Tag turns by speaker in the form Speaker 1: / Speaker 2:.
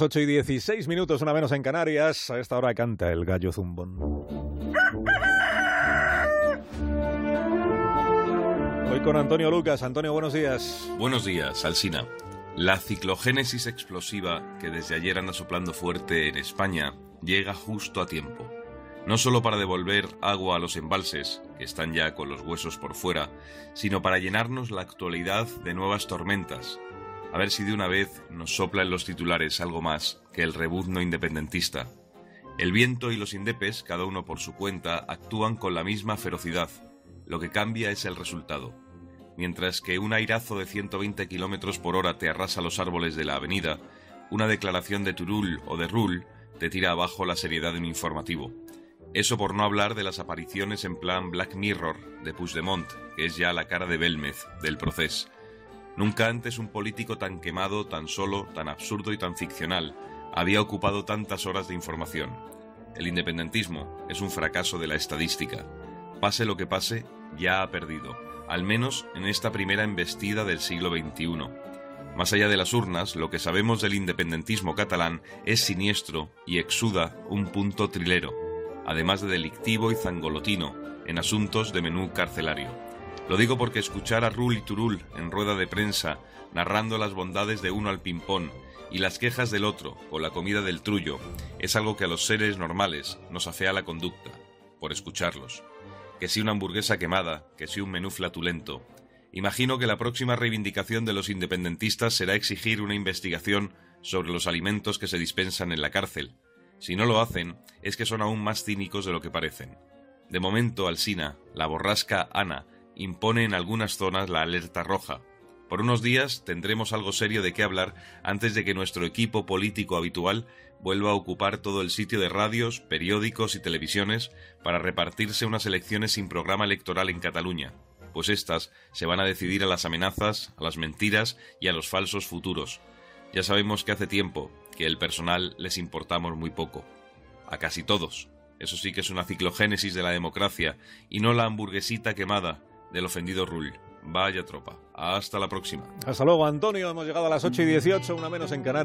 Speaker 1: 8 y 16 minutos, una menos en Canarias. A esta hora canta el gallo zumbón. Hoy con Antonio Lucas. Antonio, buenos días.
Speaker 2: Buenos días, Alsina. La ciclogénesis explosiva que desde ayer anda soplando fuerte en España llega justo a tiempo. No solo para devolver agua a los embalses, que están ya con los huesos por fuera, sino para llenarnos la actualidad de nuevas tormentas, a ver si de una vez nos sopla en los titulares algo más que el rebuzno independentista. El viento y los indepes, cada uno por su cuenta, actúan con la misma ferocidad. Lo que cambia es el resultado. Mientras que un airazo de 120 km por hora te arrasa los árboles de la avenida, una declaración de Turul o de Rull te tira abajo la seriedad de un informativo. Eso por no hablar de las apariciones en plan Black Mirror de Puigdemont, que es ya la cara de Belmez del proceso Nunca antes un político tan quemado, tan solo, tan absurdo y tan ficcional había ocupado tantas horas de información. El independentismo es un fracaso de la estadística. Pase lo que pase, ya ha perdido, al menos en esta primera embestida del siglo XXI. Más allá de las urnas, lo que sabemos del independentismo catalán es siniestro y exuda un punto trilero, además de delictivo y zangolotino en asuntos de menú carcelario. Lo digo porque escuchar a Rul y Turul en rueda de prensa narrando las bondades de uno al ping-pong y las quejas del otro con la comida del trullo es algo que a los seres normales nos afea la conducta, por escucharlos. Que si una hamburguesa quemada, que si un menú flatulento. Imagino que la próxima reivindicación de los independentistas será exigir una investigación sobre los alimentos que se dispensan en la cárcel. Si no lo hacen, es que son aún más cínicos de lo que parecen. De momento, Alsina, la borrasca Ana, impone en algunas zonas la alerta roja. Por unos días tendremos algo serio de qué hablar antes de que nuestro equipo político habitual vuelva a ocupar todo el sitio de radios, periódicos y televisiones para repartirse unas elecciones sin programa electoral en Cataluña, pues éstas se van a decidir a las amenazas, a las mentiras y a los falsos futuros. Ya sabemos que hace tiempo que el personal les importamos muy poco. A casi todos. Eso sí que es una ciclogénesis de la democracia y no la hamburguesita quemada del ofendido Rull. Vaya tropa. Hasta la próxima.
Speaker 1: Hasta luego, Antonio. Hemos llegado a las 8 y 18, una menos en Canarias.